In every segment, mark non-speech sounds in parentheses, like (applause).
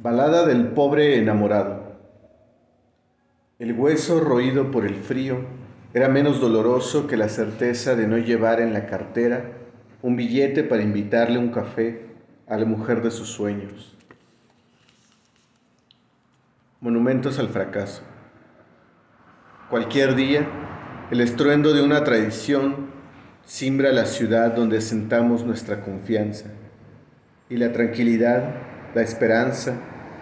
Balada del pobre enamorado. El hueso roído por el frío era menos doloroso que la certeza de no llevar en la cartera un billete para invitarle un café a la mujer de sus sueños. Monumentos al fracaso. Cualquier día, el estruendo de una tradición simbra la ciudad donde sentamos nuestra confianza y la tranquilidad la esperanza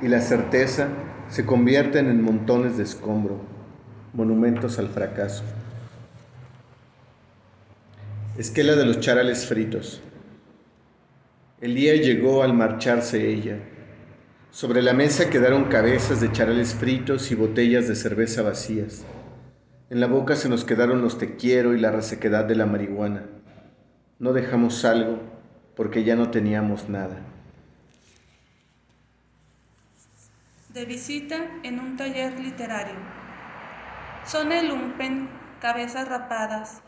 y la certeza se convierten en montones de escombro, monumentos al fracaso. Esquela de los charales fritos. El día llegó al marcharse ella. Sobre la mesa quedaron cabezas de charales fritos y botellas de cerveza vacías. En la boca se nos quedaron los te quiero y la resequedad de la marihuana. No dejamos algo porque ya no teníamos nada. De visita en un taller literario. Son el lumpen, cabezas rapadas,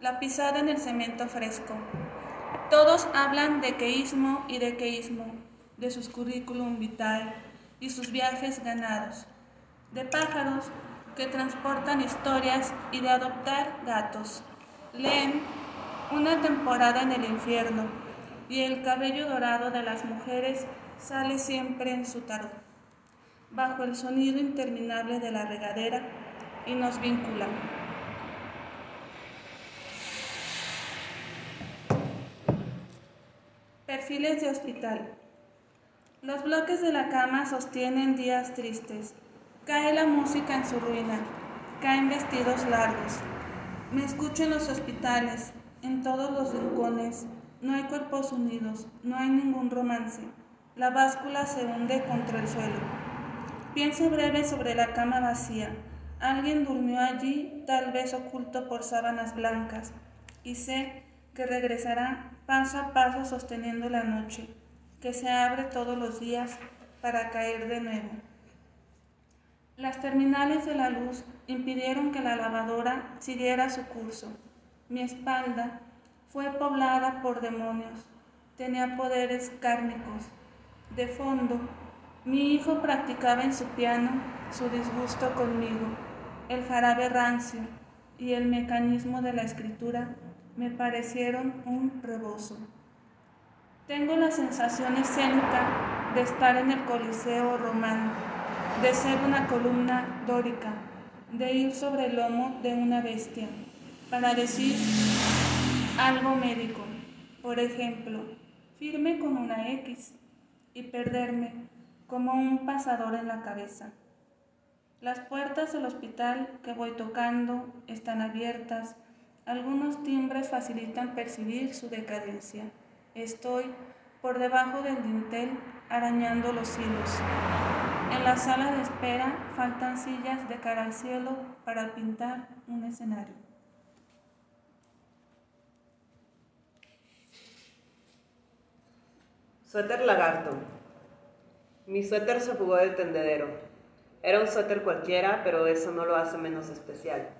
la pisada en el cemento fresco. Todos hablan de queísmo y de queísmo, de sus currículum vitae y sus viajes ganados, de pájaros que transportan historias y de adoptar gatos. Leen una temporada en el infierno y el cabello dorado de las mujeres sale siempre en su tarot bajo el sonido interminable de la regadera y nos vincula. Perfiles de hospital. Los bloques de la cama sostienen días tristes. Cae la música en su ruina. Caen vestidos largos. Me escucho en los hospitales, en todos los rincones. No hay cuerpos unidos, no hay ningún romance. La báscula se hunde contra el suelo. Pienso breve sobre la cama vacía. Alguien durmió allí, tal vez oculto por sábanas blancas, y sé que regresará paso a paso sosteniendo la noche, que se abre todos los días para caer de nuevo. Las terminales de la luz impidieron que la lavadora siguiera su curso. Mi espalda fue poblada por demonios, tenía poderes kármicos. De fondo, mi hijo practicaba en su piano su disgusto conmigo. El jarabe rancio y el mecanismo de la escritura me parecieron un rebozo. Tengo la sensación escénica de estar en el Coliseo romano, de ser una columna dórica, de ir sobre el lomo de una bestia, para decir algo médico, por ejemplo, firme con una X, y perderme como un pasador en la cabeza. Las puertas del hospital que voy tocando están abiertas. Algunos timbres facilitan percibir su decadencia. Estoy por debajo del dintel arañando los hilos. En la sala de espera faltan sillas de cara al cielo para pintar un escenario. Suéter lagarto. Mi suéter se fugó del tendedero. Era un suéter cualquiera, pero eso no lo hace menos especial.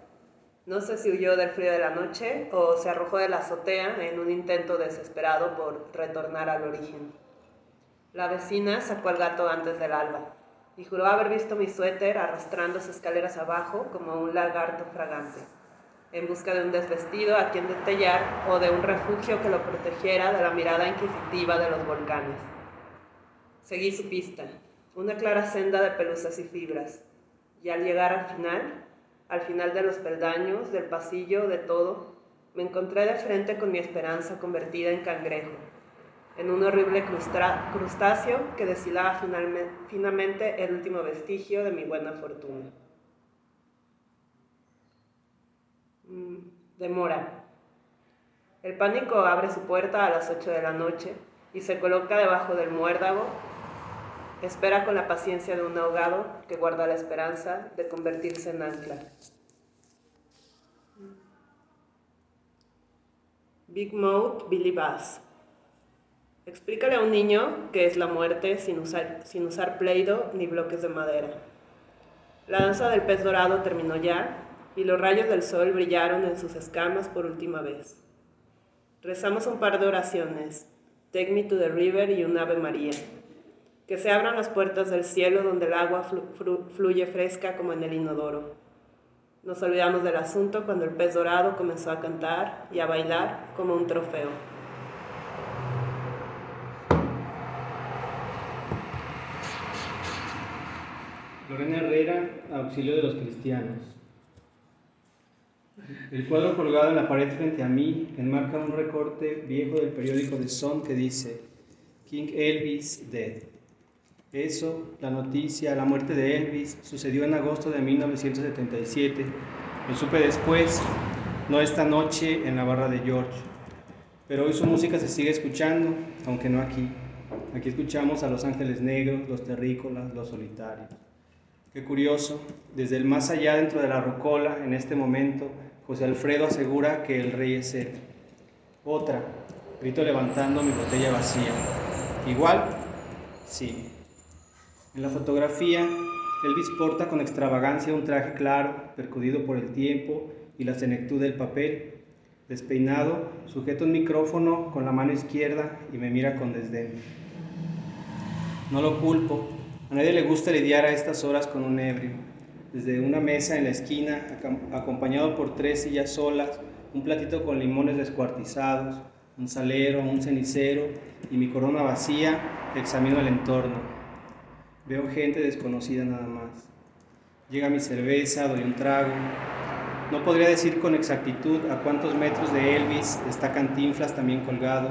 No sé si huyó del frío de la noche o se arrojó de la azotea en un intento desesperado por retornar al origen. La vecina sacó al gato antes del alba y juró haber visto mi suéter arrastrándose escaleras abajo como un lagarto fragante, en busca de un desvestido a quien detallar o de un refugio que lo protegiera de la mirada inquisitiva de los volcanes. Seguí su pista, una clara senda de pelusas y fibras, y al llegar al final, al final de los peldaños, del pasillo, de todo, me encontré de frente con mi esperanza convertida en cangrejo, en un horrible crustáceo que deshilaba finalmente el último vestigio de mi buena fortuna. Mm, demora. El pánico abre su puerta a las 8 de la noche y se coloca debajo del muérdago Espera con la paciencia de un ahogado que guarda la esperanza de convertirse en ancla. Big Mouth Billy Bass. Explícale a un niño qué es la muerte sin usar, sin usar pleido ni bloques de madera. La danza del pez dorado terminó ya y los rayos del sol brillaron en sus escamas por última vez. Rezamos un par de oraciones, Take Me to the River y un Ave María. Que se abran las puertas del cielo donde el agua fluye fresca como en el inodoro. Nos olvidamos del asunto cuando el pez dorado comenzó a cantar y a bailar como un trofeo. Lorena Herrera, auxilio de los cristianos. El cuadro colgado en la pared frente a mí enmarca un recorte viejo del periódico The Sun que dice King Elvis Dead. Eso, la noticia, la muerte de Elvis, sucedió en agosto de 1977. Lo supe después, no esta noche en la barra de George. Pero hoy su música se sigue escuchando, aunque no aquí. Aquí escuchamos a Los Ángeles Negros, Los Terrícolas, Los Solitarios. Qué curioso, desde el más allá dentro de la rocola, en este momento, José Alfredo asegura que el rey es él. Otra, grito levantando mi botella vacía. ¿Igual? Sí. En la fotografía, Elvis porta con extravagancia un traje claro, percudido por el tiempo y la senectud del papel. Despeinado, sujeto un micrófono con la mano izquierda y me mira con desdén. No lo culpo, a nadie le gusta lidiar a estas horas con un ebrio. Desde una mesa en la esquina, acompañado por tres sillas solas, un platito con limones descuartizados, un salero, un cenicero y mi corona vacía, examino el entorno. Veo gente desconocida nada más. Llega mi cerveza, doy un trago. No podría decir con exactitud a cuántos metros de Elvis está Cantinflas también colgado.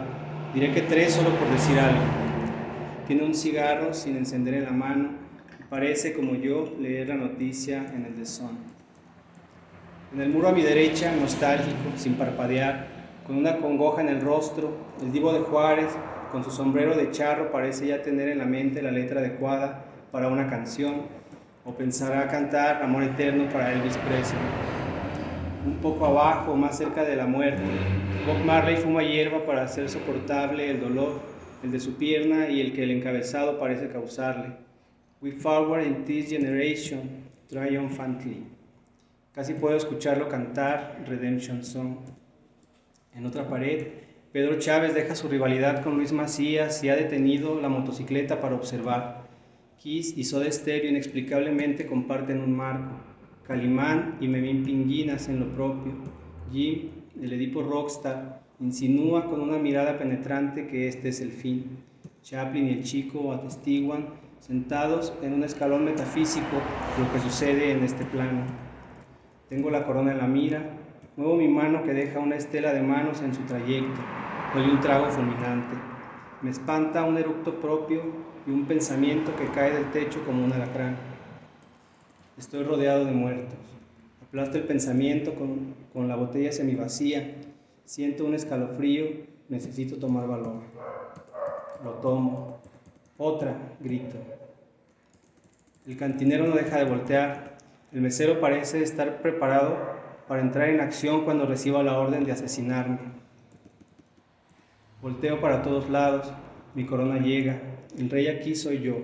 Diré que tres solo por decir algo. Tiene un cigarro sin encender en la mano parece, como yo, leer la noticia en el desón. En el muro a mi derecha, nostálgico, sin parpadear, con una congoja en el rostro, el divo de Juárez, con su sombrero de charro, parece ya tener en la mente la letra adecuada para una canción, o pensará cantar Amor Eterno para Elvis Presley. Un poco abajo, más cerca de la muerte, Bob Marley fuma hierba para hacer soportable el dolor el de su pierna y el que el encabezado parece causarle. We forward in this generation triumphantly. Casi puedo escucharlo cantar Redemption Song. En otra pared, Pedro Chávez deja su rivalidad con Luis Macías y ha detenido la motocicleta para observar. Kiss y Soda Stereo inexplicablemente comparten un marco. Calimán y Memín Pinguín hacen lo propio. Jim, el Edipo Rockstar, Insinúa con una mirada penetrante que este es el fin. Chaplin y el chico atestiguan, sentados en un escalón metafísico, lo que sucede en este plano. Tengo la corona en la mira, muevo mi mano que deja una estela de manos en su trayecto, doy un trago fulminante. Me espanta un eructo propio y un pensamiento que cae del techo como un alacrán. Estoy rodeado de muertos. Aplasto el pensamiento con, con la botella semivacía Siento un escalofrío, necesito tomar valor. Lo tomo. Otra, grito. El cantinero no deja de voltear. El mesero parece estar preparado para entrar en acción cuando reciba la orden de asesinarme. Volteo para todos lados. Mi corona llega. El rey aquí soy yo.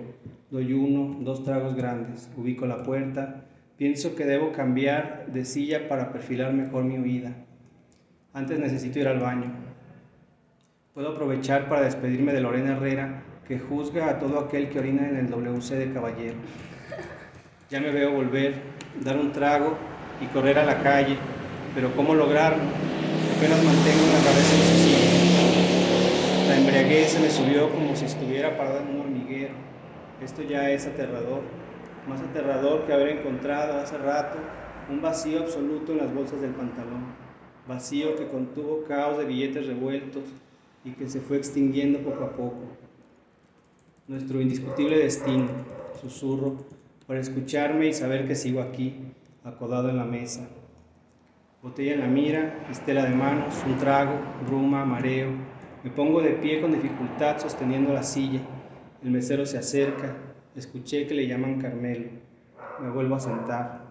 Doy uno, dos tragos grandes. Ubico la puerta. Pienso que debo cambiar de silla para perfilar mejor mi huida. Antes necesito ir al baño. Puedo aprovechar para despedirme de Lorena Herrera, que juzga a todo aquel que orina en el WC de caballero. Ya me veo volver, dar un trago y correr a la calle, pero ¿cómo lograrlo? Apenas mantengo la cabeza en su sitio. La embriaguez se me subió como si estuviera parada en un hormiguero. Esto ya es aterrador, más aterrador que haber encontrado hace rato un vacío absoluto en las bolsas del pantalón vacío que contuvo caos de billetes revueltos y que se fue extinguiendo poco a poco. Nuestro indiscutible destino, susurro, para escucharme y saber que sigo aquí, acodado en la mesa. Botella en la mira, estela de manos, un trago, bruma, mareo. Me pongo de pie con dificultad sosteniendo la silla. El mesero se acerca. Escuché que le llaman Carmelo. Me vuelvo a sentar.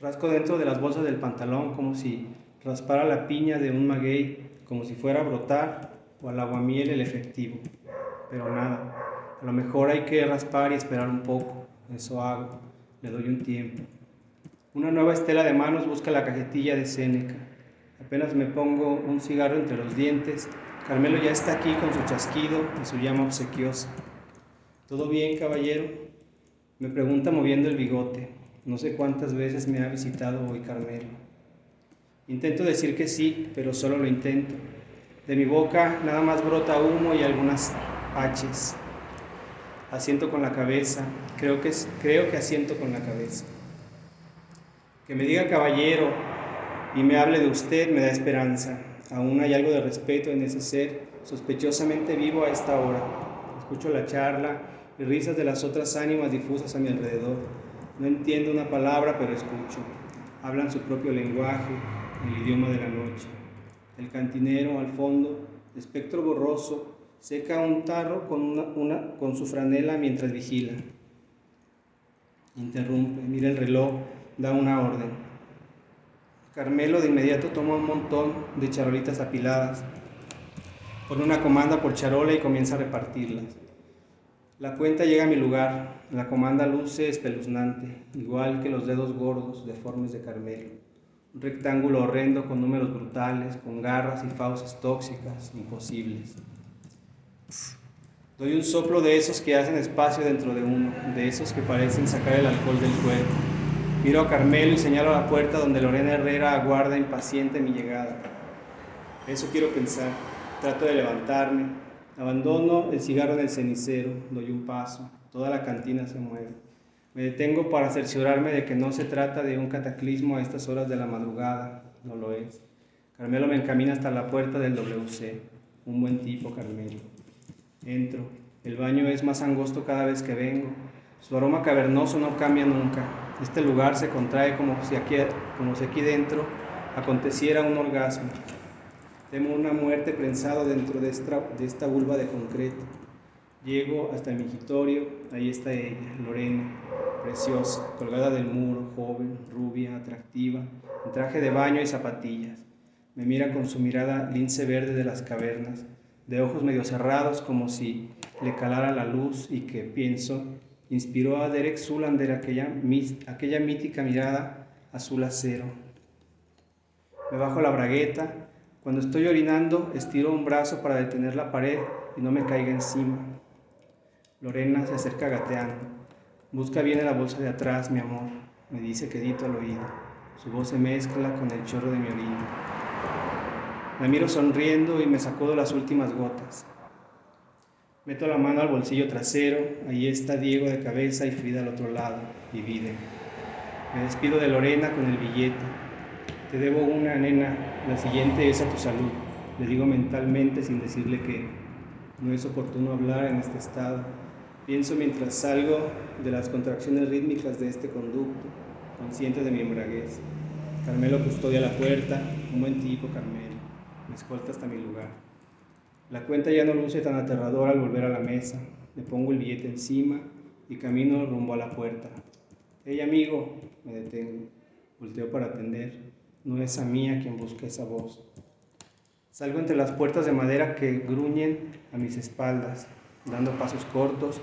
Rasco dentro de las bolsas del pantalón como si raspara la piña de un maguey, como si fuera a brotar o al aguamiel el efectivo. Pero nada, a lo mejor hay que raspar y esperar un poco. Eso hago, le doy un tiempo. Una nueva estela de manos busca la cajetilla de Seneca. Apenas me pongo un cigarro entre los dientes, Carmelo ya está aquí con su chasquido y su llama obsequiosa. ¿Todo bien, caballero? Me pregunta moviendo el bigote. No sé cuántas veces me ha visitado hoy Carmelo. Intento decir que sí, pero solo lo intento. De mi boca nada más brota humo y algunas haches. Asiento con la cabeza, creo que, creo que asiento con la cabeza. Que me diga caballero y me hable de usted me da esperanza. Aún hay algo de respeto en ese ser sospechosamente vivo a esta hora. Escucho la charla y risas de las otras ánimas difusas a mi alrededor. No entiendo una palabra, pero escucho. Hablan su propio lenguaje, el idioma de la noche. El cantinero al fondo, espectro borroso, seca un tarro con, con su franela mientras vigila. Interrumpe, mira el reloj, da una orden. Carmelo de inmediato toma un montón de charolitas apiladas, pone una comanda por charola y comienza a repartirlas. La cuenta llega a mi lugar, la comanda luce espeluznante, igual que los dedos gordos deformes de Carmelo. Un rectángulo horrendo con números brutales, con garras y fauces tóxicas, imposibles. Doy un soplo de esos que hacen espacio dentro de uno, de esos que parecen sacar el alcohol del cuerpo Miro a Carmelo y señalo la puerta donde Lorena Herrera aguarda impaciente mi llegada. Eso quiero pensar. Trato de levantarme. Abandono el cigarro en el cenicero. Doy un paso. Toda la cantina se mueve. Me detengo para cerciorarme de que no se trata de un cataclismo a estas horas de la madrugada. No lo es. Carmelo me encamina hasta la puerta del WC. Un buen tipo, Carmelo. Entro. El baño es más angosto cada vez que vengo. Su aroma cavernoso no cambia nunca. Este lugar se contrae como si aquí, como si aquí dentro aconteciera un orgasmo. Temo una muerte prensada dentro de esta, de esta vulva de concreto. Llego hasta el mingitorio, ahí está ella, Lorena, preciosa, colgada del muro, joven, rubia, atractiva, en traje de baño y zapatillas. Me mira con su mirada lince verde de las cavernas, de ojos medio cerrados como si le calara la luz y que pienso inspiró a Derek Zulander aquella, aquella mítica mirada azul acero. Me bajo la bragueta. Cuando estoy orinando, estiro un brazo para detener la pared y no me caiga encima. Lorena se acerca gateando. Busca bien en la bolsa de atrás, mi amor. Me dice quedito al oído. Su voz se mezcla con el chorro de mi orina. Me miro sonriendo y me sacudo las últimas gotas. Meto la mano al bolsillo trasero, ahí está Diego de cabeza y Frida al otro lado, divide. Me despido de Lorena con el billete. Te debo una, nena, la siguiente es a tu salud. Le digo mentalmente sin decirle que no es oportuno hablar en este estado. Pienso mientras salgo de las contracciones rítmicas de este conducto, consciente de mi embraguez. Carmelo custodia la puerta, un buen tipo Carmelo. Me escolta hasta mi lugar. La cuenta ya no luce tan aterradora al volver a la mesa. Le pongo el billete encima y camino rumbo a la puerta. Hey amigo, me detengo. Volteo para atender. No es a mí a quien busca esa voz. Salgo entre las puertas de madera que gruñen a mis espaldas, dando pasos cortos,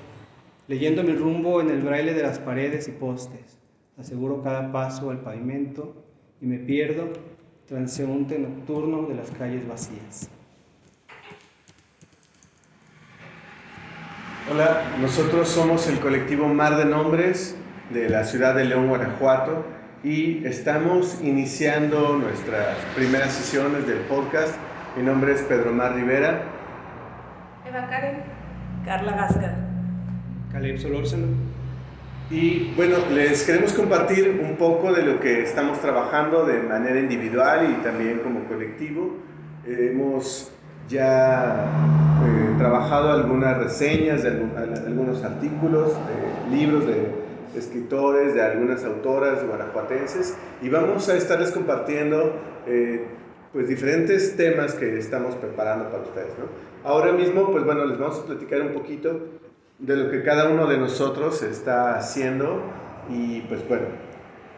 leyendo mi rumbo en el braille de las paredes y postes. Aseguro cada paso al pavimento y me pierdo transeúnte nocturno de las calles vacías. Hola, nosotros somos el colectivo Mar de Nombres de la ciudad de León, Guanajuato, y estamos iniciando nuestras primeras sesiones del podcast. Mi nombre es Pedro Mar Rivera. Eva Karen. Carla Gasca. Caleb Solórzano. Y bueno, les queremos compartir un poco de lo que estamos trabajando de manera individual y también como colectivo. hemos ya he trabajado algunas reseñas de algunos artículos, de libros de escritores, de algunas autoras guanajuatenses y vamos a estarles compartiendo eh, pues diferentes temas que estamos preparando para ustedes. Ahora mismo, pues bueno, les vamos a platicar un poquito de lo que cada uno de nosotros está haciendo y pues bueno,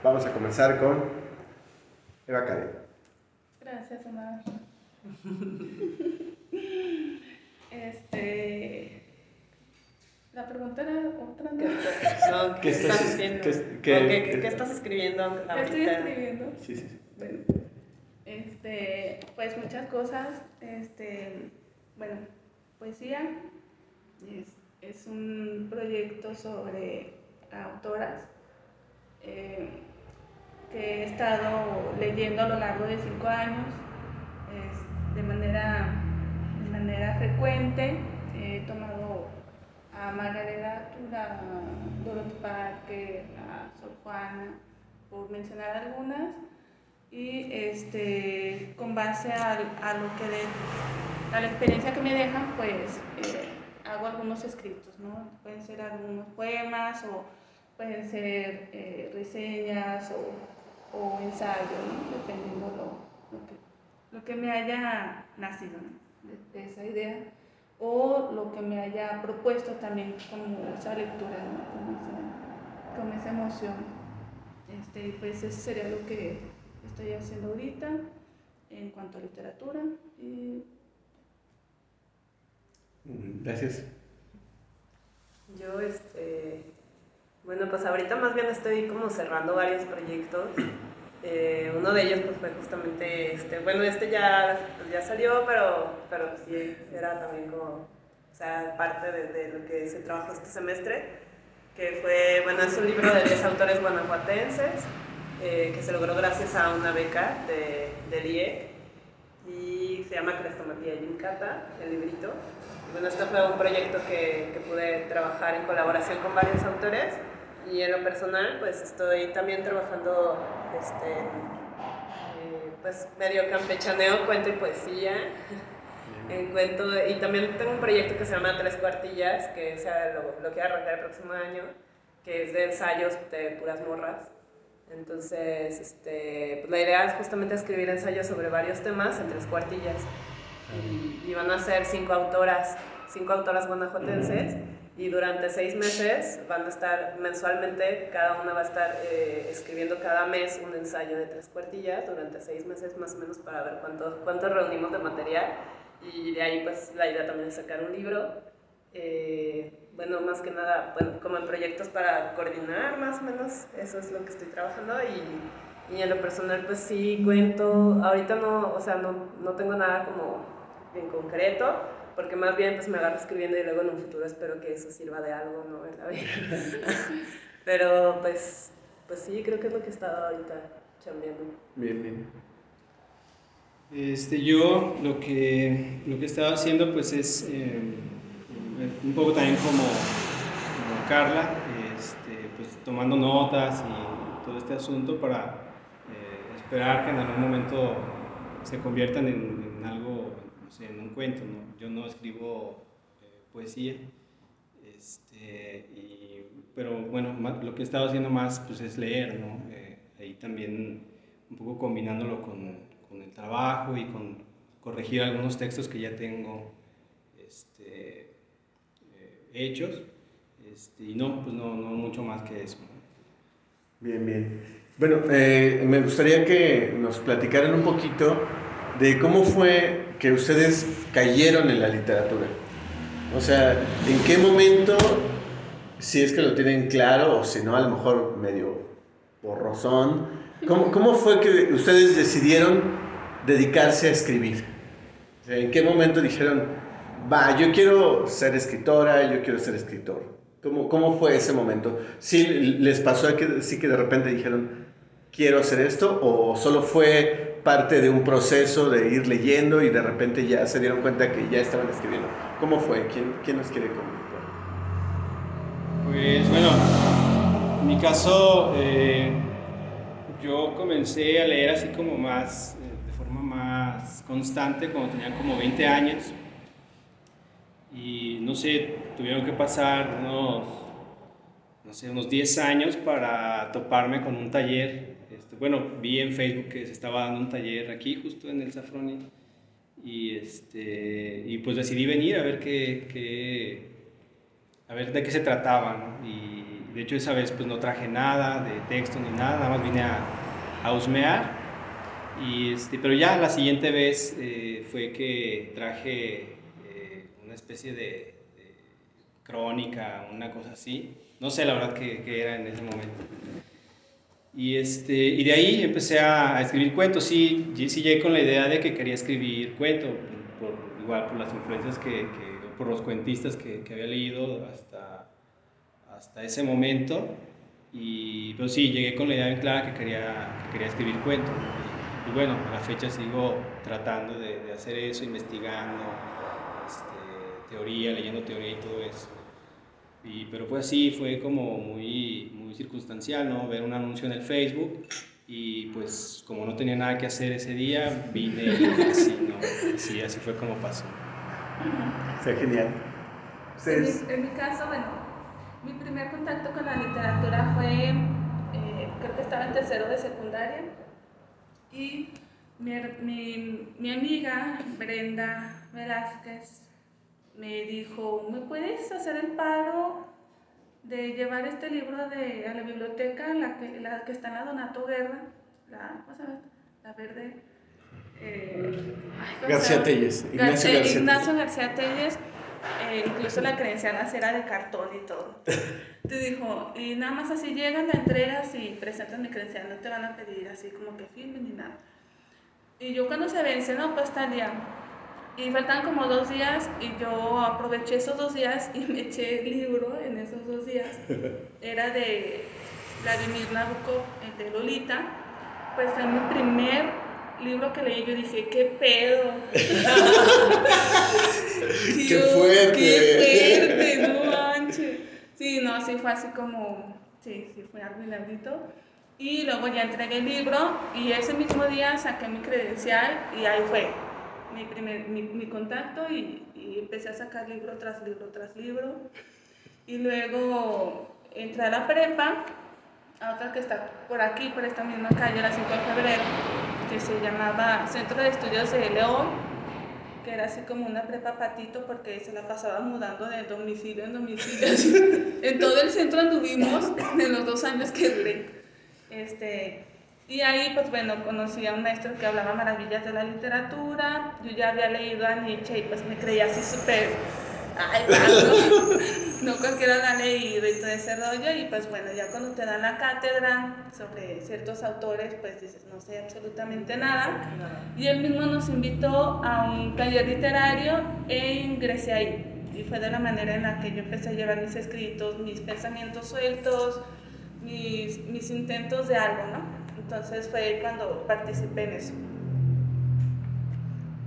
vamos a comenzar con Eva Karen. Gracias, Omar. (laughs) Este. La pregunta era otra. ¿Qué, (laughs) estás, haciendo? ¿Qué, estás escribiendo ¿Qué estoy escribiendo? Sí, sí, sí. Bueno, este, pues muchas cosas. Este, bueno, poesía. Es, es un proyecto sobre autoras eh, que he estado leyendo a lo largo de cinco años de, manera, de manera frecuente. He tomado a Margaret Atwood, a Dorothy Parker, a Sor Juana, por mencionar algunas, y este, con base a, a lo que la experiencia que me dejan, pues eh, hago algunos escritos, ¿no? Pueden ser algunos poemas o pueden ser eh, reseñas o, o ensayos, dependiendo lo, lo, que, lo que me haya nacido de, esa idea o lo que me haya propuesto también como esa lectura, ¿no? con, esa, emoción. Este, pues eso sería lo que estoy haciendo ahorita en cuanto a literatura. Y Gracias. Yo, este, bueno, pues ahorita más bien estoy como cerrando varios proyectos. Eh, uno de ellos pues fue justamente este, bueno, este ya, pues, ya salió, pero, pero sí era también como, o sea, parte de, lo que se trabajó este semestre, que fue, bueno, es un libro de 10 autores guanajuatenses, eh, que se logró gracias a una beca de, de IE, y se llama Crestomatía Yincata, el librito. Bueno, esto fue un proyecto que, que, pude trabajar en colaboración con varios autores y en lo personal pues estoy también trabajando este, eh, pues medio campechaneo, cuento y poesía. en cuento, y también tengo un proyecto que se llama Tres Cuartillas, que sea lo, lo quiero arrancar el próximo año, que es de ensayos de puras morras. Entonces, este, pues la idea es justamente escribir ensayos sobre varios temas en tres cuartillas y, van a ser cinco autoras, cinco autoras guanajuatenses y durante seis meses van a estar mensualmente, cada una va a estar eh, escribiendo cada mes un ensayo de tres cuartillas durante seis meses más o menos para ver cuánto, cuánto reunimos de material. Y de ahí pues la idea también es sacar un libro. Eh, bueno, más que nada, bueno, como en proyectos para coordinar más o menos, eso es lo que estoy trabajando. Y, y en lo personal pues sí cuento, ahorita no, o sea, no, no tengo nada como en concreto, porque más bien pues me agarro escribiendo y luego en un futuro espero que eso sirva de algo, ¿no? En la vida. (laughs) Pero pues, pues sí, creo que es lo que he estado ahorita chambeando. Bien, bien. Este, yo lo que, lo que he estado haciendo pues es eh, un poco también como, Carla, este, pues tomando notas y todo este asunto para eh, esperar que en algún momento se conviertan en, en algo en un cuento, ¿no? Yo no escribo eh, poesía, este, pero bueno, lo que he estado haciendo más pues, es leer, ¿no? Eh, ahí también un poco combinándolo con, con, el trabajo y con corregir algunos textos que ya tengo este, eh, hechos, este, y no, pues no, no mucho más que eso. Bien, bien. Bueno, me gustaría que nos platicaran un poquito de cómo fue que ustedes cayeron en la literatura. O sea, ¿en qué momento, si es que lo tienen claro, o si no, a lo mejor medio borrosón, ¿cómo, cómo fue que ustedes decidieron dedicarse a escribir? O sea, ¿En qué momento dijeron, va, yo quiero ser escritora, yo quiero ser escritor? ¿Cómo, cómo fue ese momento? ¿Sí les pasó que, sí que de repente dijeron, quiero hacer esto, o solo fue parte de un proceso de ir leyendo y de repente ya se dieron cuenta que ya estaban escribiendo. ¿Cómo fue? ¿Quién, quién nos quiere comentar? Pues bueno, en mi caso eh, yo comencé a leer así como más, eh, de forma más constante cuando tenía como 20 años y no sé, tuvieron que pasar unos, no sé, unos 10 años para toparme con un taller bueno, vi en Facebook que se estaba dando un taller aquí, justo en el Safroni, y, este, y pues decidí venir a ver qué, a ver de qué se trataba, Y de hecho esa vez pues no traje nada de texto ni nada, nada más vine a, a husmear. Y este, pero ya la siguiente vez eh, fue que traje eh, una especie de, crónica, una cosa así. No sé la verdad qué era en ese momento. Y, este, y de ahí empecé a, escribir cuentos. Sí, sí llegué con la idea de que quería escribir cuento, por igual por las influencias que, que por los cuentistas que, que, había leído hasta, hasta ese momento. Y pues sí, llegué con la idea en clara que quería, que quería escribir cuentos. Y, bueno, a la fecha sigo tratando de, de hacer eso, investigando este, teoría, leyendo teoría y todo eso. Y, pero fue así, fue como muy, muy circunstancial, ¿no? Ver un anuncio en el Facebook y pues como no tenía nada que hacer ese día, vine y así, ¿no? Así, así fue como pasó. Fue genial. En mi, en mi, caso, bueno, mi primer contacto con la literatura fue, eh, creo que estaba en tercero de secundaria y mi, mi, mi amiga Brenda Velázquez me dijo, ¿me puedes hacer el paro de llevar este libro de, a la biblioteca, la que, la que está en la Donato Guerra, la, ¿cómo se llama? La verde. Eh, García Telles. Ignacio García, Ignacio García Telles. Eh, incluso la credencial era de cartón y todo. Te dijo, y nada más así llegan, la entregas y presentas mi credencial, no te van a pedir así como que firmen ni nada. Y yo cuando se vence, no, pues tal día y faltan como dos días y yo aproveché esos dos días y (laughs) me eché el libro en esos dos días. (laughs) Era de Vladimir Nabokov, el de Lolita. Pues fue mi primer libro que leí. Yo dije, ¿qué pedo? (laughs) ¡Qué fuerte! ¡Qué fuerte! No manches. Sí, no, sí fue así como. Sí, sí, fue algo inaudito. Y luego ya entregué el libro y ese mismo día saqué mi credencial y ahí fue mi, primer, mi, mi contacto y, y, empecé a sacar libro tras libro tras libro. Y luego entré a la prepa, a otra que está por aquí, por esta misma calle, la 5 de febrero, que se llamaba Centro de Estudios de León, que era así como una prepa patito porque se la pasaba mudando de domicilio en domicilio. (laughs) en todo el centro anduvimos en los dos años que duré. Este, y ahí, pues bueno, conocí a un maestro que hablaba maravillas de la literatura. Yo ya había leído a Nietzsche y pues me creía así súper. Ay, no, (laughs) no cualquiera la ha leído y todo ese rollo. Y pues bueno, ya cuando te dan la cátedra sobre ciertos autores, pues dices, no sé absolutamente nada. Y él mismo nos invitó a un taller literario e ingresé ahí. Y fue de la manera en la que yo empecé a llevar mis escritos, mis pensamientos sueltos, mis, mis intentos de algo, ¿no? Entonces fue cuando participé en eso.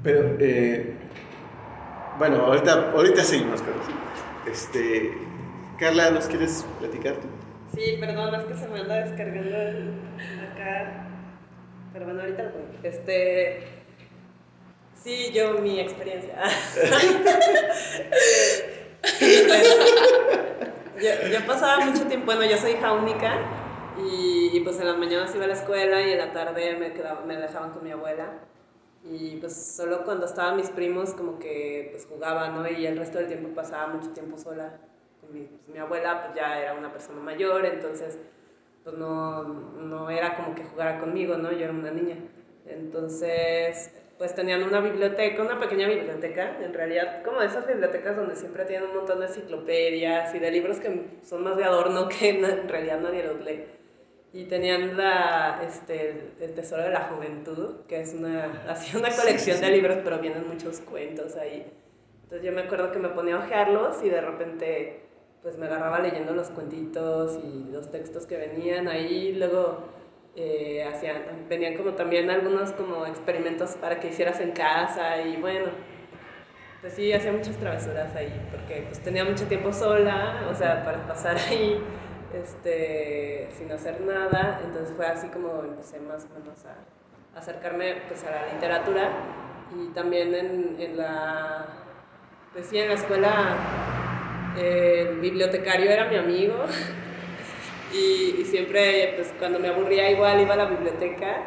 Pero, eh, bueno, ahorita, ahorita seguimos con Este, Carla, ¿nos quieres platicar tú? Sí, perdón, es que se me anda descargando acá. Pero bueno, ahorita lo pongo. Este. Sí, yo, mi experiencia. (laughs) Pues, yo, yo pasaba mucho tiempo, bueno, yo soy hija única y, pues en las mañanas iba a la escuela y en la tarde me, quedaba, me dejaban con mi abuela. Y pues solo cuando estaban mis primos como que pues jugaba, ¿no? Y el resto del tiempo pasaba mucho tiempo sola. Mi, pues, mi abuela pues ya era una persona mayor, entonces pues no, no era como que jugara conmigo, ¿no? Yo era una niña. Entonces pues tenían una biblioteca, una pequeña biblioteca, en realidad como esas bibliotecas donde siempre tienen un montón de enciclopedias y de libros que son más de adorno que en realidad nadie los lee y tenían la, este, el Tesoro de la Juventud, que es una, así una colección de libros, pero vienen muchos cuentos ahí. Entonces yo me acuerdo que me ponía a ojearlos y de repente pues me agarraba leyendo los cuentitos y los textos que venían ahí, luego eh, hacían, venían como también algunos como experimentos para que hicieras en casa y bueno, pues sí, hacía muchas travesuras ahí, porque pues tenía mucho tiempo sola, o sea, para pasar ahí este, sin hacer nada, entonces fue así como empecé más o menos a, acercarme pues, a la literatura. Y también en, en la, pues sí, en la escuela el bibliotecario era mi amigo. (laughs) Y, y, siempre pues cuando me aburría igual iba a la biblioteca.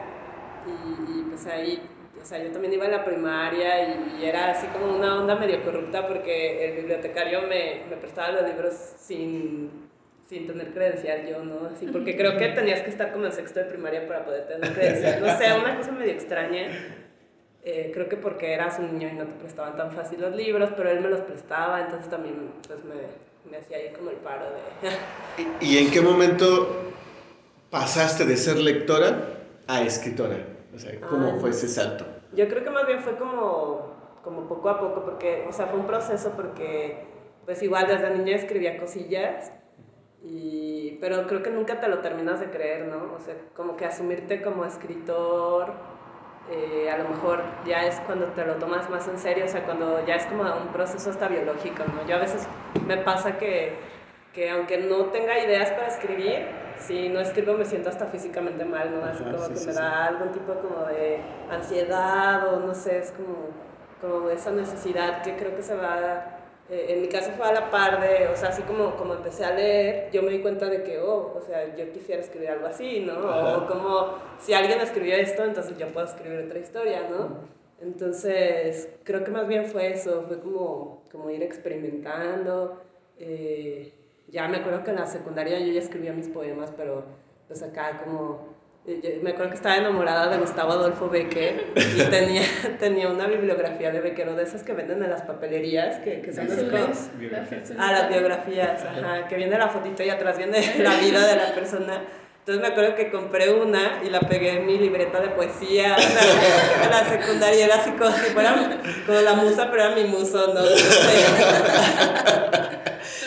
Y, y pues ahí o sea, yo también iba a la primaria y, era así como una onda medio corrupta porque el bibliotecario me, me prestaba los libros sin, sin tener credencial yo, ¿no? Así, porque creo que (laughs) tenías que estar como en sexto de primaria para poder tener credencial. No sé, una cosa medio extraña. Eh, creo que porque eras un niño y no te prestaban tan fácil los libros, pero él me los prestaba, entonces también pues me, me hacía ahí como el paro de... (laughs) ¿Y, en qué momento pasaste de ser lectora a escritora? O sea, ¿cómo ah, fue ese salto? Yo creo que más bien fue como como poco a poco, porque, o sea, fue un proceso porque, pues igual desde niña escribía cosillas, y, pero creo que nunca te lo terminas de creer, ¿no? O sea, como que asumirte como escritor, eh, a lo mejor ya es cuando te lo tomas más en serio, o sea, cuando ya es como un proceso hasta biológico, ¿no? Yo a veces me pasa que, que aunque no tenga ideas para escribir, si no escribo me siento hasta físicamente mal, ¿no? Así como que me da algún tipo como de ansiedad o no sé, es como, como esa necesidad que creo que se va... Eh, en mi caso fue a la par de, o sea, así como, como empecé a leer, yo me di cuenta de que, oh, o sea, yo quisiera escribir algo así, ¿no? O como, si alguien escribió esto, entonces yo puedo escribir otra historia, ¿no? Entonces, creo que más bien fue eso, fue como, como ir experimentando. Eh, ya me acuerdo que en la secundaria yo ya escribía mis poemas, pero pues acá como... me acuerdo que estaba enamorada de Gustavo Adolfo Becker y (laughs) tenía, tenía una bibliografía de Becker, o de esas que venden en las papelerías, que, que son las Ah, las biografías, ajá, que viene la fotito y atrás viene (laughs) la vida de la persona. Entonces me acuerdo que compré una y la pegué en mi libreta de poesía. O sea, en la secundaria era así como si fuera como la musa, pero era mi muso, ¿no? (laughs)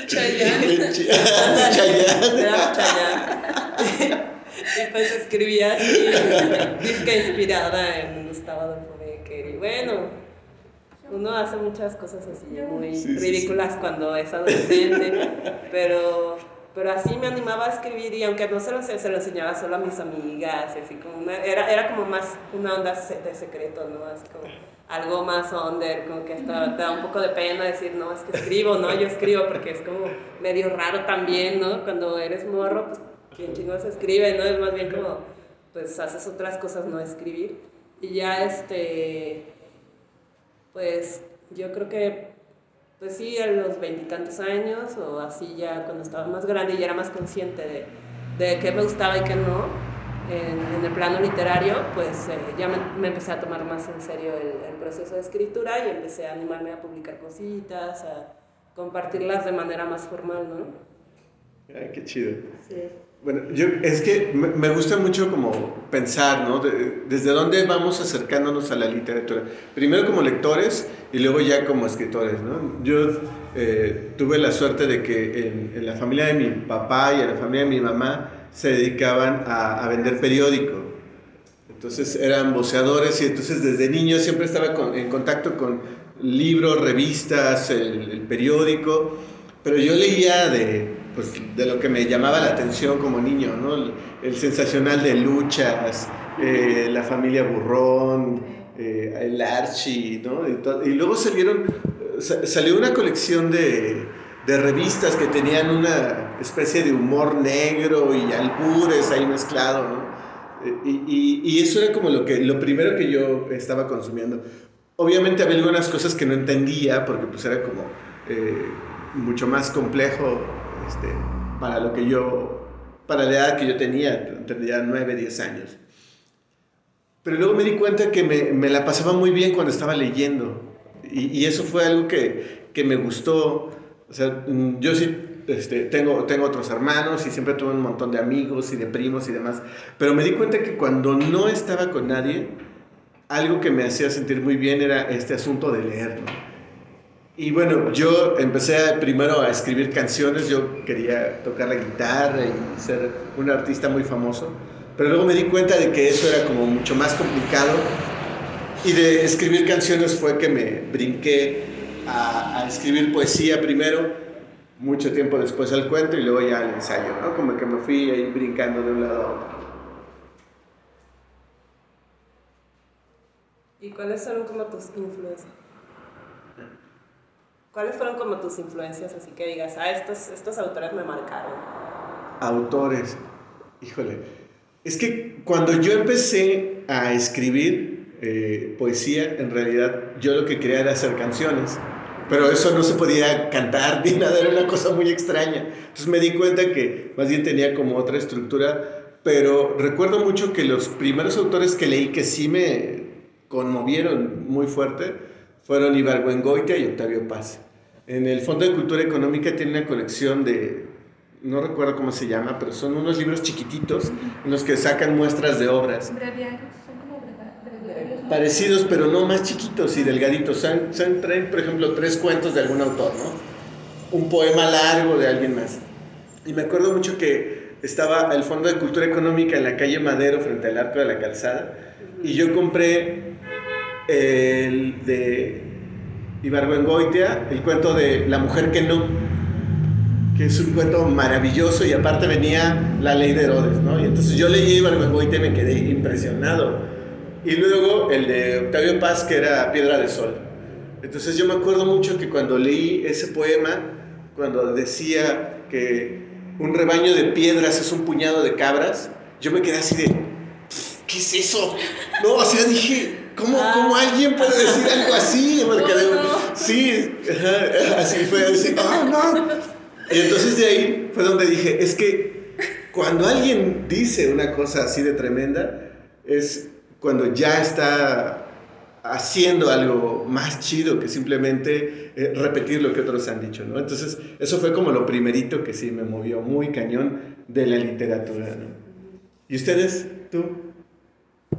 Chayanne. y pues escribía así, (laughs) disca inspirada en Gustavo Adolfo Becker. Y bueno, uno hace muchas cosas así muy ridículas cuando es adolescente, pero, pero así me animaba a escribir y aunque no se lo, se lo enseñaba solo a mis amigas, así como era, era como más una onda de secreto, ¿no? Así como algo más under, como que hasta te da un poco de pena decir, no, es que escribo, ¿no? Yo escribo porque es como medio raro también, ¿no? Cuando eres morro, pues, ¿quién se escribe, no? Es más bien como, pues, haces otras cosas, no escribir. Y ya, este, pues, yo creo que, pues sí, a los veintitantos años, o así ya cuando estaba más grande y era más consciente de, de qué me gustaba y qué no, en, el plano literario, pues eh, ya me, empecé a tomar más en serio el, proceso de escritura y empecé a animarme a publicar cositas, a compartirlas de manera más formal, ¿no? Ay, qué chido. Sí. Bueno, yo, es que me gusta mucho como pensar, ¿no? desde dónde vamos acercándonos a la literatura. Primero como lectores y luego ya como escritores, ¿no? Yo eh, tuve la suerte de que en, en, la familia de mi papá y en la familia de mi mamá se dedicaban a, vender periódico. Entonces eran voceadores y entonces desde niño siempre estaba en contacto con libros, revistas, el, periódico, pero yo leía de, pues, de lo que me llamaba la atención como niño, ¿no? el, sensacional de luchas, eh, la familia Burrón, eh, el Archie, ¿no? y, luego salieron, salió una colección de de revistas que tenían una especie de humor negro y albures ahí mezclado, ¿no? Y, y, eso era como lo, que, lo primero que yo estaba consumiendo. Obviamente había algunas cosas que no entendía porque pues era como eh, mucho más complejo este, para lo que yo, para la edad que yo tenía, tendría 9, 10 años. Pero luego me di cuenta que me, me la pasaba muy bien cuando estaba leyendo. Y, y eso fue algo que, que me gustó o sea, mm, yo sí este, tengo, tengo otros hermanos y siempre tuve un montón de amigos y de primos y demás, pero me di cuenta que cuando no estaba con nadie, algo que me hacía sentir muy bien era este asunto de leer, Y bueno, yo empecé primero a escribir canciones, yo quería tocar la guitarra y ser un artista muy famoso, pero luego me di cuenta de que eso era como mucho más complicado y de escribir canciones fue que me brinqué a, escribir poesía primero, mucho tiempo después al cuento y luego ya al ensayo, ¿no? Como que me fui ahí brincando de un lado a otro. ¿Y cuáles fueron como tus influencias? ¿Cuáles fueron como tus influencias? Así que digas, ah, estos, estos autores me marcaron. Autores, híjole. Es que cuando yo empecé a escribir eh, poesía, en realidad yo lo que quería era hacer canciones pero eso no se podía cantar ni nada, era una cosa muy extraña. Entonces me di cuenta que más bien tenía como otra estructura, pero recuerdo mucho que los primeros autores que leí que sí me conmovieron muy fuerte fueron Ibargüengoitia y Octavio Paz. En el Fondo de Cultura Económica tiene una colección de, no recuerdo cómo se llama, pero son unos libros chiquititos en los que sacan muestras de obras. Breviarios, son como breviarios parecidos, pero no más chiquitos y delgaditos. Son, son, traen, por ejemplo, tres cuentos de algún autor, ¿no? Un poema largo de alguien más. Y me acuerdo mucho que estaba el Fondo de Cultura Económica en la calle Madero, frente al Arco de la Calzada, y yo compré el de Ibargüengoitia, el cuento de La mujer que no, que es un cuento maravilloso y aparte venía la ley de Herodes, ¿no? Y entonces yo leí Ibargüengoitia y me quedé impresionado. Y luego el de Octavio Paz, que era Piedra de Sol. Entonces yo me acuerdo mucho que cuando leí ese poema, cuando decía que un rebaño de piedras es un puñado de cabras, yo me quedé así de, ¿qué es eso? No, o sea, dije, ¿Cómo, ¿Cómo, alguien puede decir algo así? (laughs) Porque Sí, así fue, así, ¡ah, no! Y entonces de ahí fue donde dije, es que cuando alguien dice una cosa así de tremenda, es cuando ya está haciendo algo más chido que simplemente eh, repetir lo que otros han dicho, ¿no? Entonces, eso fue como lo primerito que sí me movió muy cañón de la literatura, ¿no? ¿Y ustedes? ¿Tú?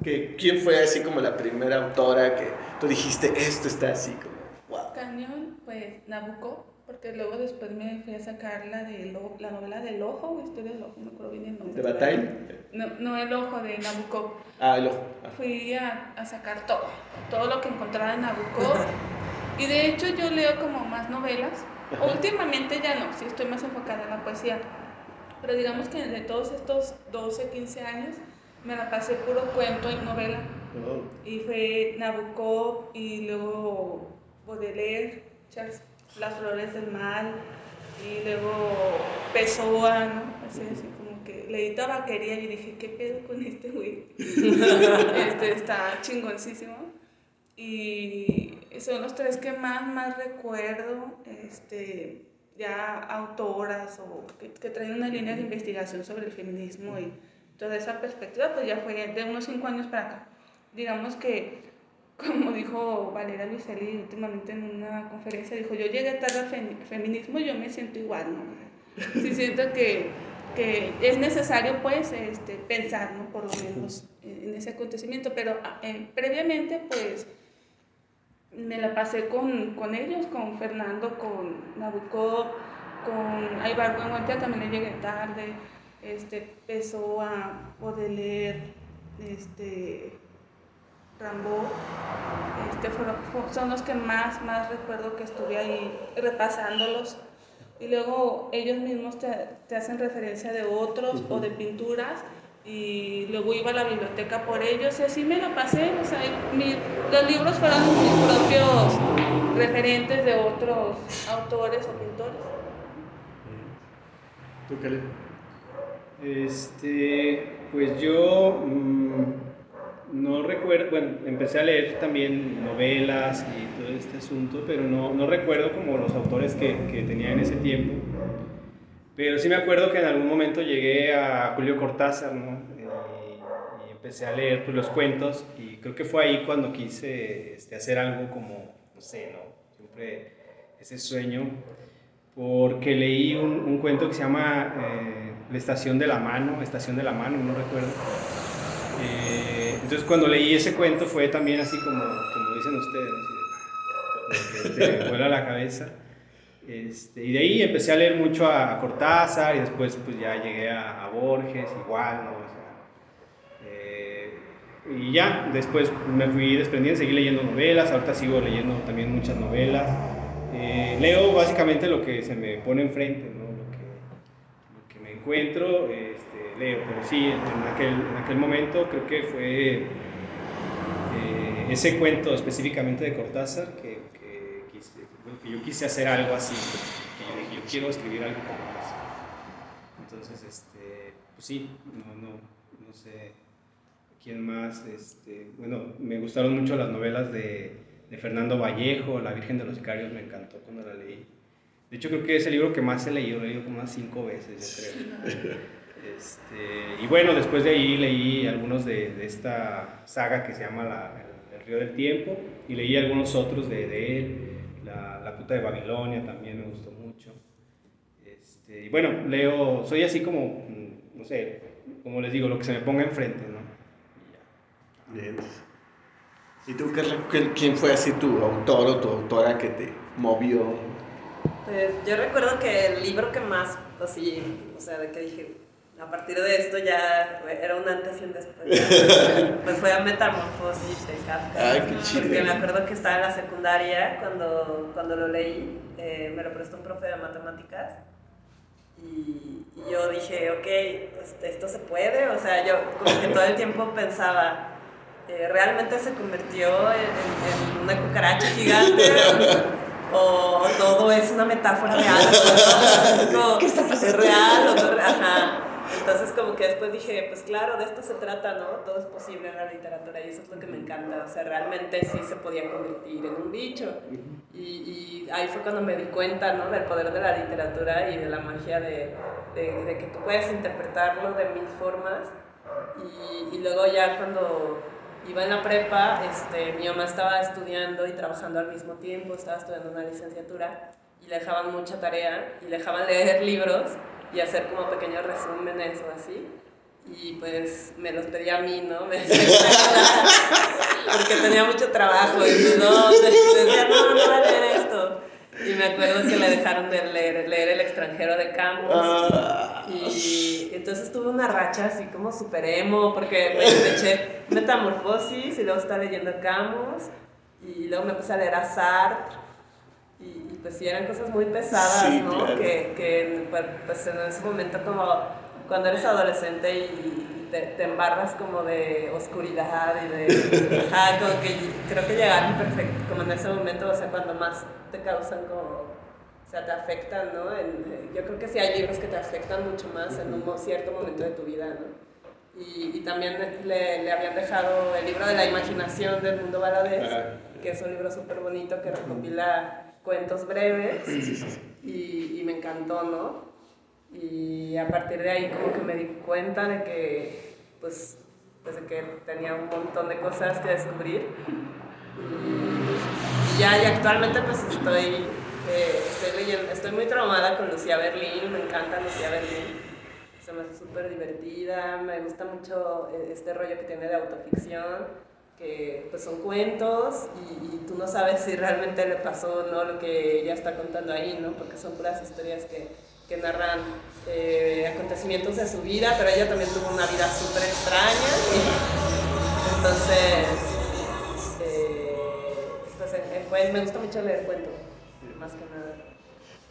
Que quién fue así como la primera autora que tú dijiste, esto está así como, wow. Cañón, pues Nabucco, porque luego después me fui a sacar la, de la novela del ojo, o historia del ojo, no me acuerdo bien el nombre. ¿De Bataille? No, no, el ojo de Nabucco. Ah, el ojo. Ah. Fui a, a, sacar todo, todo lo que encontraba en Nabucco. y de hecho yo leo como más novelas. Últimamente ya no, sí estoy más enfocada en la poesía. Pero digamos que de todos estos 12, 15 años, me la pasé puro cuento y novela. Oh. Y fue Nabokov y luego Baudelaire, Las Flores del Mal, y luego Pessoa, ¿no? Así, así como que leí tabaquería y dije, ¿qué pedo con este güey? (laughs) este está chingoncísimo. Y son los tres que más, más recuerdo, este, ya autoras o que, que traen una línea de investigación sobre el feminismo y toda esa perspectiva, pues ya fue de unos cinco años para acá. Digamos que, (laughs) como dijo Valeria Luiselli últimamente en una conferencia, dijo, yo llegué tarde al feminismo y yo me siento igual, ¿no? Sí siento que, que es necesario, pues, este, pensar, ¿no? Por lo menos en ese acontecimiento, pero eh, previamente, pues, me la pasé con, con, ellos, con Fernando, con Nabucco, con Aybar también le llegué tarde, este, empezó a leer este, Rambo, este, son los que más, más recuerdo que estuve ahí repasándolos. Y luego ellos mismos te, te hacen referencia de otros o de pinturas y luego iba a la biblioteca por ellos y así me lo pasé. O sea, los libros fueron mis propios referentes de otros autores o pintores. ¿Tú qué este, pues yo mm, no recuerdo, bueno, empecé a leer también novelas y todo este asunto, pero no, no recuerdo como los autores que, que, tenía en ese tiempo. Pero sí me acuerdo que en algún momento llegué a Julio Cortázar, ¿no? Y, empecé a leer pues, los cuentos y creo que fue ahí cuando quise este, hacer algo como, no sé, ¿no? Siempre ese sueño, porque leí un, un cuento que se llama... Eh, la estación de la mano, estación de la mano, no recuerdo. Eh, entonces cuando leí ese cuento fue también así como, como dicen ustedes, te vuela la cabeza. Este, y de ahí empecé a leer mucho a, Cortázar y después pues ya llegué a, Borges, igual, ¿no? Eh, y ya, después me fui desprendiendo, seguí leyendo novelas, ahorita sigo leyendo también muchas novelas. Eh, leo básicamente lo que se me pone enfrente, ¿no? Encuentro, este, leo, pero sí, en aquel, en aquel momento creo que fue eh, ese cuento específicamente de Cortázar que, yo quise hacer algo así, que yo quiero escribir algo como eso. Entonces, este, pues sí, no, no, no sé quién más, este, bueno, me gustaron mucho las novelas de, de Fernando Vallejo, La Virgen de los Sicarios, me encantó cuando la leí. De hecho, creo que es el libro que más he leído, lo he leído como unas cinco veces, yo creo. Este, y bueno, después de ahí leí algunos de, de esta saga que se llama la, el, Río del Tiempo y leí algunos otros de, de él. La, la, Puta de Babilonia también me gustó mucho. Este, y bueno, leo, soy así como, mm, no sé, como les digo, lo que se me ponga enfrente, ¿no? Bien. ¿Y tú, Carla, quién fue así tu autor o tu autora que te movió? Pues yo recuerdo que el libro que más, así, o sea, de que dije, a partir de esto ya era un antes y un después. (laughs) pues fue a Metamorfosis de Kafka. Ay, qué chido. Porque me acuerdo que estaba en la secundaria cuando, cuando lo leí, eh, me lo prestó un profe de matemáticas. Y, y yo dije, ok, este, esto se puede. O sea, yo como que todo el tiempo pensaba, eh, ¿realmente se convirtió en, en- en una cucaracha gigante? (laughs) o todo es una metáfora de algo. (laughs) ¿Qué está pasando? ¿Es real o no? Ajá. Entonces como que después dije, pues claro, de esto se trata, ¿no? Todo es posible en la literatura y eso es lo que me encanta. O sea, realmente sí se podía convertir en un bicho. Y, y ahí fue cuando me di cuenta, ¿no? Del poder de la literatura y de la magia de, de, de que tú puedes interpretarlo de mil formas. Y, y luego ya cuando iba en la prepa, este, mi mamá estaba estudiando y trabajando al mismo tiempo, estaba estudiando una licenciatura y le dejaban mucha tarea y le dejaban leer (laughs) libros y hacer como pequeños resúmenes o así. Y pues me los pedía a mí, ¿no? (laughs) Me decía me porque tenía mucho trabajo y no, decía, no, no voy a leer esto. Y me acuerdo que le dejaron de leer, leer El extranjero de Camus. Ah, Y entonces tuve una racha así como super emo, porque me, eché Metamorfosis y luego estaba leyendo Camus y luego me puse a leer a Sartre. Y, y pues sí, eran cosas muy pesadas, Sí, ¿no? claro. Que, que pues, pues, en ese momento como cuando eres adolescente y te, te embarras como de oscuridad y de... Ajá, como que creo que llegaron perfecto, como en ese momento, o sea, cuando más te causan como o sea, te afectan, ¿no? En- yo creo que sí hay libros que te afectan mucho más en un cierto momento de tu vida, ¿no? Y, y también le, le habían dejado el libro de la imaginación del mundo Ah. que es un libro súper bonito que recopila cuentos breves y, y me encantó, ¿no? Y a partir de ahí como que me di cuenta de que, pues, pues de que tenía un montón de cosas que descubrir. Y ya, y actualmente pues estoy, eh, estoy leyendo, estoy muy traumada con Lucía Berlín, me encanta Lucía Berlín. Se me hace súper divertida, me gusta mucho eh, este rollo que tiene de autoficción, que pues son cuentos y, y tú no sabes si realmente le pasó o no lo que ella está contando ahí, ¿no? Porque son puras historias que, que narran eh, acontecimientos de su vida, pero ella también tuvo una vida súper extraña. entonces, eh, pues me gusta mucho leer cuentos, más que nada.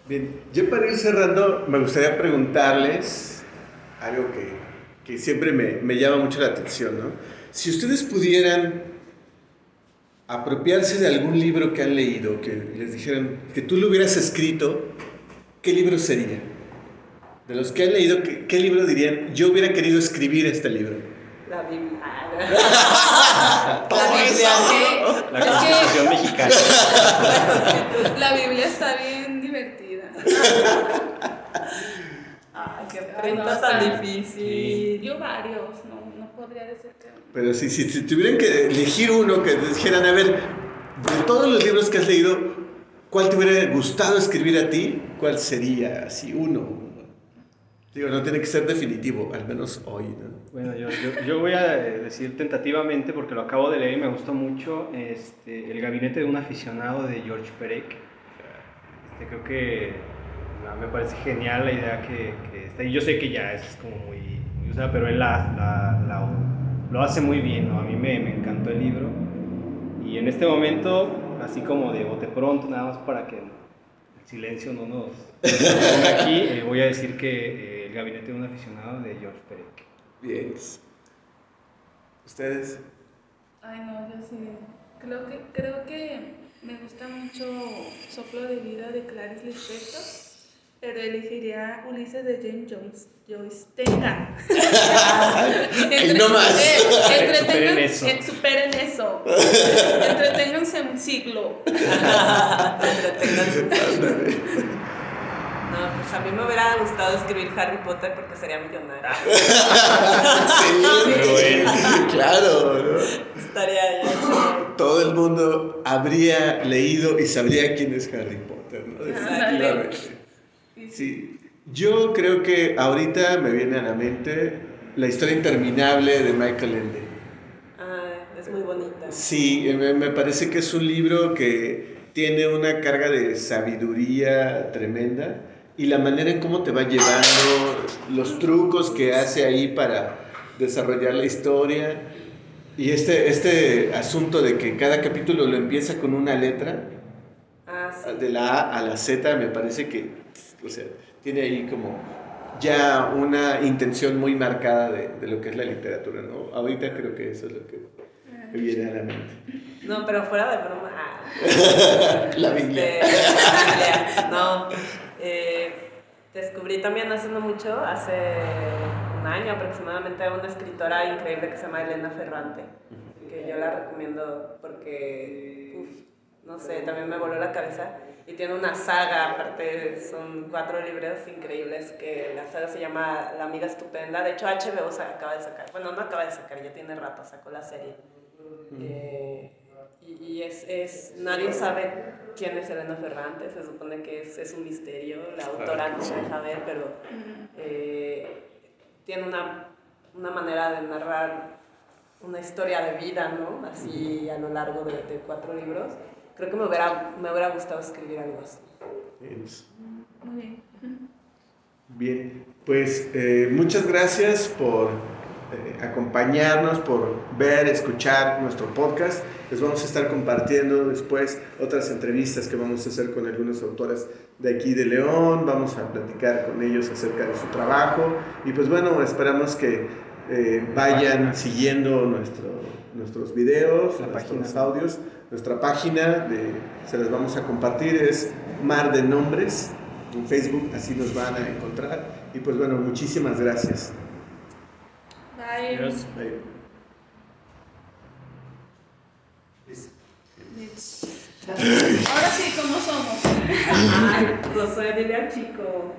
Bien, yo para ir cerrando, me gustaría preguntarles algo que, que siempre me, me llama mucho la atención, ¿no? Si ustedes pudieran apropiarse de algún libro que han leído, que les dijeran que tú lo hubieras escrito, ¿qué libro sería? De los que han leído, ¿qué, qué libro dirían? Yo hubiera querido escribir este libro. La Biblia. (laughs) Todo La Biblia, eso. ¿qué? La Constitución mexicana. La Biblia está bien divertida. Ay, qué pregunta no, tan está- difícil. Yo varios, no, no podría decir que... Pero si, si, si tuvieran que elegir uno que dijeran, a ver, de todos los libros que has leído, ¿cuál te hubiera gustado escribir a ti? ¿Cuál sería? Así, uno. Digo, no tiene que ser definitivo, al menos hoy, ¿no? Bueno, yo, yo, yo voy a decir tentativamente, porque lo acabo de leer y me gustó mucho, este, El gabinete de un aficionado de George Perec. Este, creo que no, me parece genial la idea que, que está ahí. Yo sé que ya es como muy, muy usada, pero él la, la- la- lo hace muy bien, ¿no? A mí me, me encantó el libro. Y en este momento, así como de bote pronto, nada más para que el silencio no nos ponga aquí, eh, voy a decir que eh, El gabinete de un aficionado de George Perec. Bien. ¿Ustedes? Ay, no, yo sí. Creo que, creo que me gusta mucho Soplo de Vida de Clarice Lispector, pero elegiría Ulises de James Jones. Joyce. Tengan. Ay, no más. Entretengan- Superen eso. eh, superen eso. (laughs) Entreténganse un siglo. (laughs) Entreténganse. Pues a mí me hubiera gustado escribir Harry Potter porque sería millonaria. (laughs) Sí, claro, ¿no? Estaría ya. Todo el mundo habría leído y sabría quién es Harry Potter, ¿no? Definitivamente. Sí. Yo creo que ahorita me viene a la mente la historia interminable de Michael Ende. Ay, es muy bonita. Sí, me parece que es un libro que tiene una carga de sabiduría tremenda y la manera en cómo te va llevando, los trucos que hace ahí para desarrollar la historia y este, este asunto de que cada capítulo lo empieza con una letra, Ah, sí. de la A a la Z, me parece que, o sea, tiene ahí como ya una intención muy marcada de, de lo que es la literatura, ¿no? Ahorita creo que eso es lo que me viene a la mente. No, pero fuera de broma. ah. (laughs) La Biblia. Este, la Biblia, No. Eh, descubrí también hace no mucho, hace un año aproximadamente, a una escritora increíble que se llama Elena Ferrante. Que yo la recomiendo porque, uf, no sé, también me voló la cabeza. Y tiene una saga, aparte son cuatro libros increíbles que la saga se llama La amiga estupenda. De hecho, HBO se acaba de sacar. Bueno, no acaba de sacar, ya tiene rato, sacó la serie. Eh, y y es, es, nadie sabe quién es Elena Ferrante, se supone que es, es un misterio, la autora no se deja ver, pero eh, tiene una, una manera de narrar una historia de vida, ¿no? Así a lo largo de, de cuatro libros. Creo que me hubiera, me hubiera gustado escribir algo así. Muy bien. Bien, pues eh, muchas gracias por eh, acompañarnos, por ver, escuchar nuestro podcast. Les vamos a estar compartiendo después otras entrevistas que vamos a hacer con algunos autores de aquí de León. Vamos a platicar con ellos acerca de su trabajo. Y pues bueno, esperamos que eh, vayan siguiendo nuestro, nuestros videos, La nuestros página. audios. Nuestra página de, se las vamos a compartir es Mar de Nombres en Facebook, así nos van a encontrar. Y pues bueno, muchísimas gracias. Bye. Adiós. Bye. Ahora sí, ¿cómo somos? (laughs) Ay, José, dile al chico.